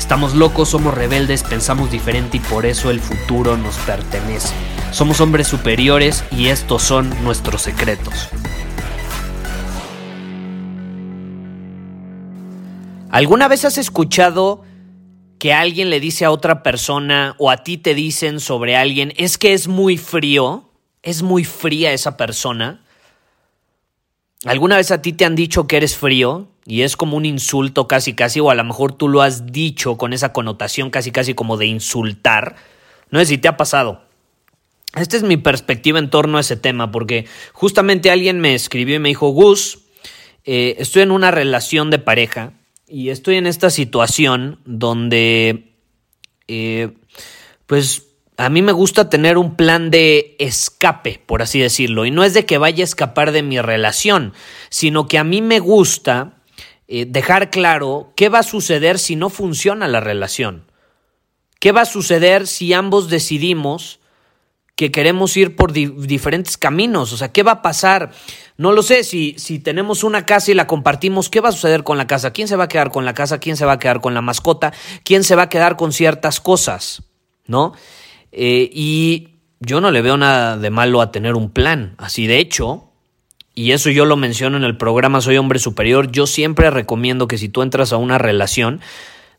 Estamos locos, somos rebeldes, pensamos diferente y por eso el futuro nos pertenece. Somos hombres superiores y estos son nuestros secretos. ¿Alguna vez has escuchado que alguien le dice a otra persona o a ti te dicen sobre alguien, es que es muy frío, es muy fría esa persona. ¿Alguna vez a ti te han dicho que eres frío? Y es como un insulto casi casi, o a lo mejor tú lo has dicho con esa connotación casi casi como de insultar. No sé si te ha pasado. Esta es mi perspectiva en torno a ese tema, porque justamente alguien me escribió y me dijo, Gus, eh, estoy en una relación de pareja y estoy en esta situación donde, eh, pues, a mí me gusta tener un plan de escape, por así decirlo. Y no es de que vaya a escapar de mi relación, sino que a mí me gusta eh, dejar claro qué va a suceder si no funciona la relación. ¿Qué va a suceder si ambos decidimos que queremos ir por diferentes caminos. O sea, ¿qué va a pasar? No lo sé, si, si tenemos una casa y la compartimos, ¿qué va a suceder con la casa? ¿Quién se va a quedar con la casa? ¿Quién se va a quedar con la mascota? ¿Quién se va a quedar con ciertas cosas? ¿No? Eh, y yo no le veo nada de malo a tener un plan. Así de hecho, y eso yo lo menciono en el programa Soy Hombre Superior, yo siempre recomiendo que si tú entras a una relación,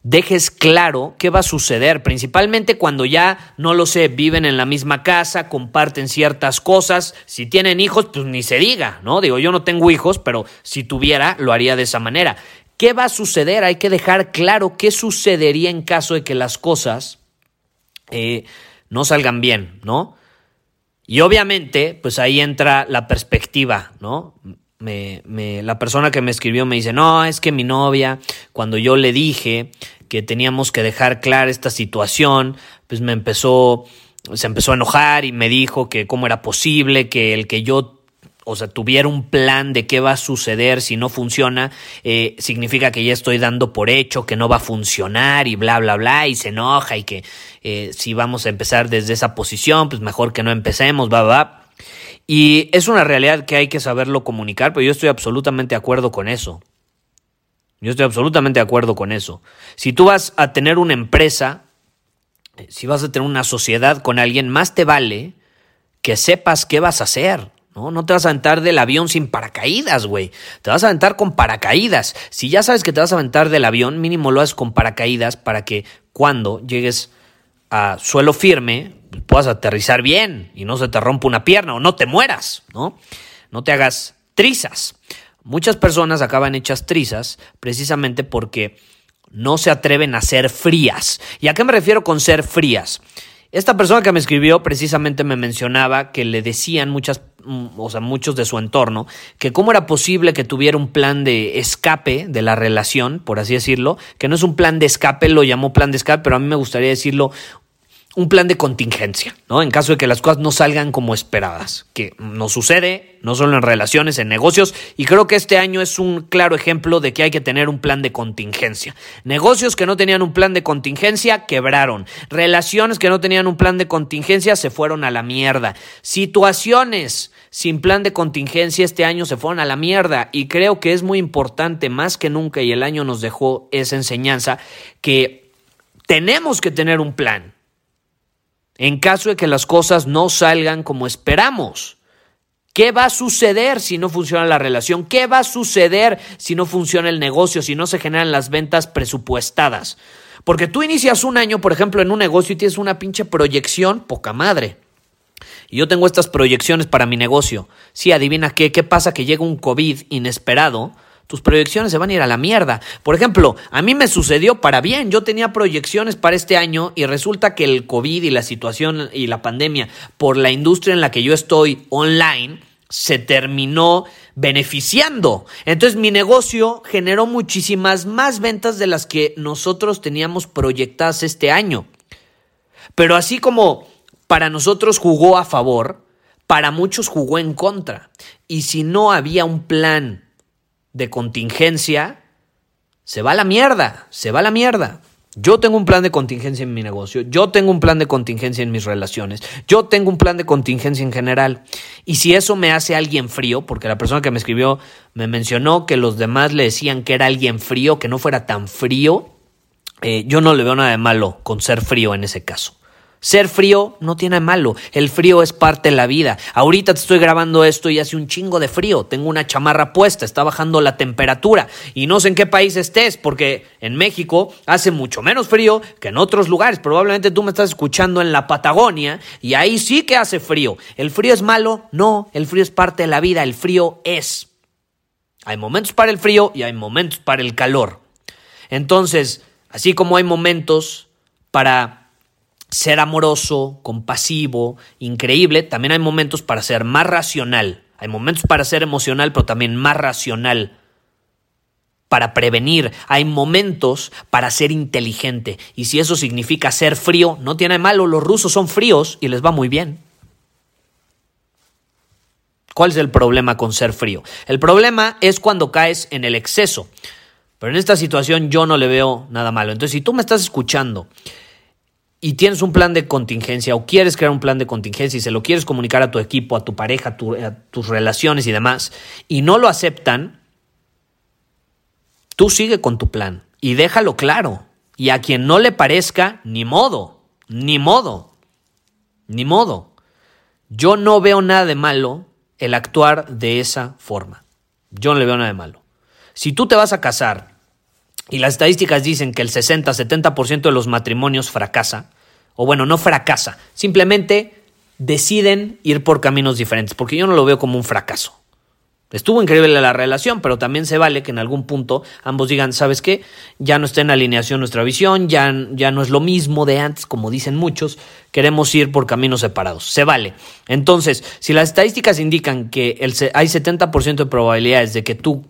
dejes claro qué va a suceder, principalmente cuando ya, no lo sé, viven en la misma casa, comparten ciertas cosas, si tienen hijos, pues ni se diga, ¿no? Digo, yo no tengo hijos, pero si tuviera, lo haría de esa manera. ¿Qué va a suceder? Hay que dejar claro qué sucedería en caso de que las cosas eh, no salgan bien, ¿no? Y obviamente, pues ahí entra la perspectiva, ¿no? me, me, la persona que me escribió me dice, no, es que mi novia, cuando yo le dije que teníamos que dejar clara esta situación, pues me empezó, se empezó a enojar y me dijo que cómo era posible que el que yo o sea, tuviera un plan de qué va a suceder si no funciona, eh, significa que ya estoy dando por hecho que no va a funcionar y bla, bla, bla, y se enoja y que eh, si vamos a empezar desde esa posición, pues mejor que no empecemos, va, va. Y es una realidad que hay que saberlo comunicar, pero yo estoy absolutamente de acuerdo con eso. Yo estoy absolutamente de acuerdo con eso. Si tú vas a tener una empresa, eh, si vas a tener una sociedad con alguien, más te vale que sepas qué vas a hacer. ¿No? Te vas a aventar del avión sin paracaídas, güey. Te vas a aventar con paracaídas. Si ya sabes que te vas a aventar del avión, mínimo lo haces con paracaídas para que cuando llegues a suelo firme, puedas aterrizar bien y no se te rompa una pierna o no te mueras, ¿no? No te hagas trizas. Muchas personas acaban hechas trizas precisamente porque no se atreven a ser frías. ¿Y a qué me refiero con ser frías? Esta persona que me escribió precisamente me mencionaba que le decían muchas, o sea, muchos de su entorno, que cómo era posible que tuviera un plan de escape de la relación, por así decirlo, que no es un plan de escape, lo llamó plan de escape, pero a mí me gustaría decirlo un plan de contingencia, ¿no? En caso de que las cosas no salgan como esperadas, que no sucede, no solo en relaciones, en negocios, y creo que este año es un claro ejemplo de que hay que tener un plan de contingencia. Negocios que no tenían un plan de contingencia quebraron, relaciones que no tenían un plan de contingencia se fueron a la mierda, situaciones sin plan de contingencia este año se fueron a la mierda, y creo que es muy importante, más que nunca, y el año nos dejó esa enseñanza, que tenemos que tener un plan en caso de que las cosas no salgan como esperamos. ¿Qué va a suceder si no funciona la relación? ¿Qué va a suceder si no funciona el negocio, si no se generan las ventas presupuestadas? Porque tú inicias un año, por ejemplo, en un negocio y tienes una pinche proyección, poca madre. Y yo tengo estas proyecciones para mi negocio. Sí, adivina qué, qué pasa que llega un COVID inesperado tus proyecciones se van a ir a la mierda. Por ejemplo, a mí me sucedió para bien. Yo tenía proyecciones para este año y resulta que el COVID y la situación y la pandemia por la industria en la que yo estoy online se terminó beneficiando. Entonces mi negocio generó muchísimas más ventas de las que nosotros teníamos proyectadas este año. Pero así como para nosotros jugó a favor, para muchos jugó en contra. Y si no había un plan de contingencia, se va a la mierda, se va a la mierda. Yo tengo un plan de contingencia en mi negocio, yo tengo un plan de contingencia en mis relaciones, yo tengo un plan de contingencia en general. Y si eso me hace alguien frío, porque la persona que me escribió me mencionó que los demás le decían que era alguien frío, que no fuera tan frío, eh, yo no le veo nada de malo con ser frío en ese caso. Ser frío no tiene malo, el frío es parte de la vida. Ahorita te estoy grabando esto y hace un chingo de frío, tengo una chamarra puesta, está bajando la temperatura y no sé en qué país estés, porque en México hace mucho menos frío que en otros lugares. Probablemente tú me estás escuchando en la Patagonia y ahí sí que hace frío. ¿El frío es malo? No, el frío es parte de la vida, el frío es. Hay momentos para el frío y hay momentos para el calor. Entonces, así como hay momentos para ser amoroso, compasivo, increíble, también hay momentos para ser más racional. Hay momentos para ser emocional, pero también más racional. Para prevenir, hay momentos para ser inteligente. Y si eso significa ser frío, no tiene malo. Los rusos son fríos y les va muy bien. ¿Cuál es el problema con ser frío? El problema es cuando caes en el exceso. Pero en esta situación yo no le veo nada malo. Entonces, si tú me estás escuchando y tienes un plan de contingencia o quieres crear un plan de contingencia y se lo quieres comunicar a tu equipo, a tu pareja, a, tus relaciones y demás, y no lo aceptan, tú sigue con tu plan y déjalo claro. Y a quien no le parezca, ni modo, ni modo, ni modo. Yo no veo nada de malo el actuar de esa forma. Yo no le veo nada de malo. Si tú te vas a casar y las estadísticas dicen que el 60-70% de los matrimonios fracasa, o bueno, no fracasa, simplemente deciden ir por caminos diferentes, porque yo no lo veo como un fracaso. Estuvo increíble la relación, pero también se vale que en algún punto ambos digan, ¿sabes qué? Ya no está en alineación nuestra visión, ya, ya no es lo mismo de antes, como dicen muchos, queremos ir por caminos separados. Se vale. Entonces, si las estadísticas indican que el, hay 70% de probabilidades de que tú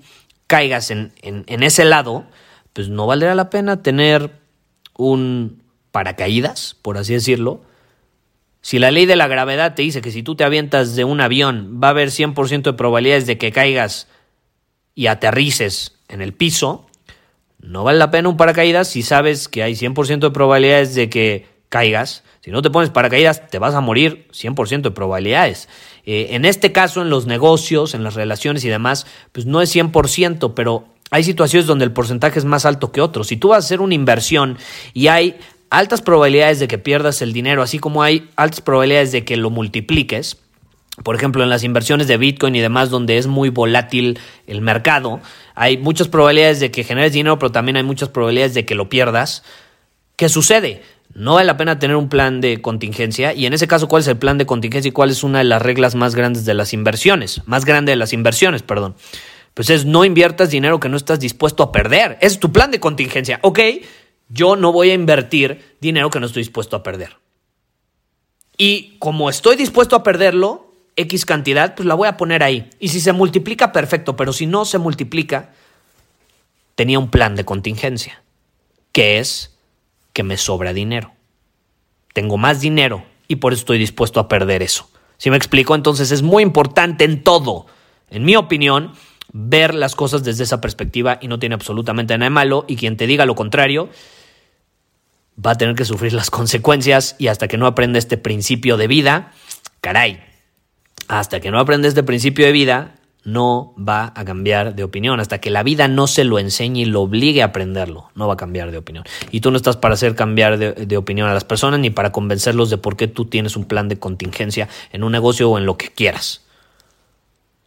caigas en, en ese lado, pues no valdría la pena tener un paracaídas, por así decirlo. Si la ley de la gravedad te dice que si tú te avientas de un avión va a haber 100% de probabilidades de que caigas y aterrices en el piso, no vale la pena un paracaídas si sabes que hay 100% de probabilidades de que caigas. Si no te pones paracaídas, te vas a morir 100% de probabilidades. Eh, en este caso, en los negocios, en las relaciones y demás, pues no es 100%, pero hay situaciones donde el porcentaje es más alto que otros. Si tú vas a hacer una inversión y hay altas probabilidades de que pierdas el dinero, así como hay altas probabilidades de que lo multipliques, por ejemplo, en las inversiones de Bitcoin y demás, donde es muy volátil el mercado, hay muchas probabilidades de que generes dinero, pero también hay muchas probabilidades de que lo pierdas. ¿Qué sucede? No vale la pena tener un plan de contingencia. Y en ese caso, ¿cuál es el plan de contingencia y cuál es una de las reglas más grandes de las inversiones? Más grande de las inversiones, perdón pues es no inviertas dinero que no estás dispuesto a perder. Es tu plan de contingencia. Ok, yo no voy a invertir dinero que no estoy dispuesto a perder. Y como estoy dispuesto a perderlo, X cantidad, pues la voy a poner ahí. Y si se multiplica, perfecto, pero si no se multiplica, tenía un plan de contingencia, que es que me sobra dinero. Tengo más dinero y por eso estoy dispuesto a perder eso. Si me explico, entonces es muy importante en todo, en mi opinión, ver las cosas desde esa perspectiva y no tiene absolutamente nada de malo y quien te diga lo contrario va a tener que sufrir las consecuencias y hasta que no aprenda este principio de vida, caray, hasta que no aprenda este principio de vida no va a cambiar de opinión, hasta que la vida no se lo enseñe y lo obligue a aprenderlo, no va a cambiar de opinión. Y tú no estás para hacer cambiar de, de opinión a las personas ni para convencerlos de por qué tú tienes un plan de contingencia en un negocio o en lo que quieras.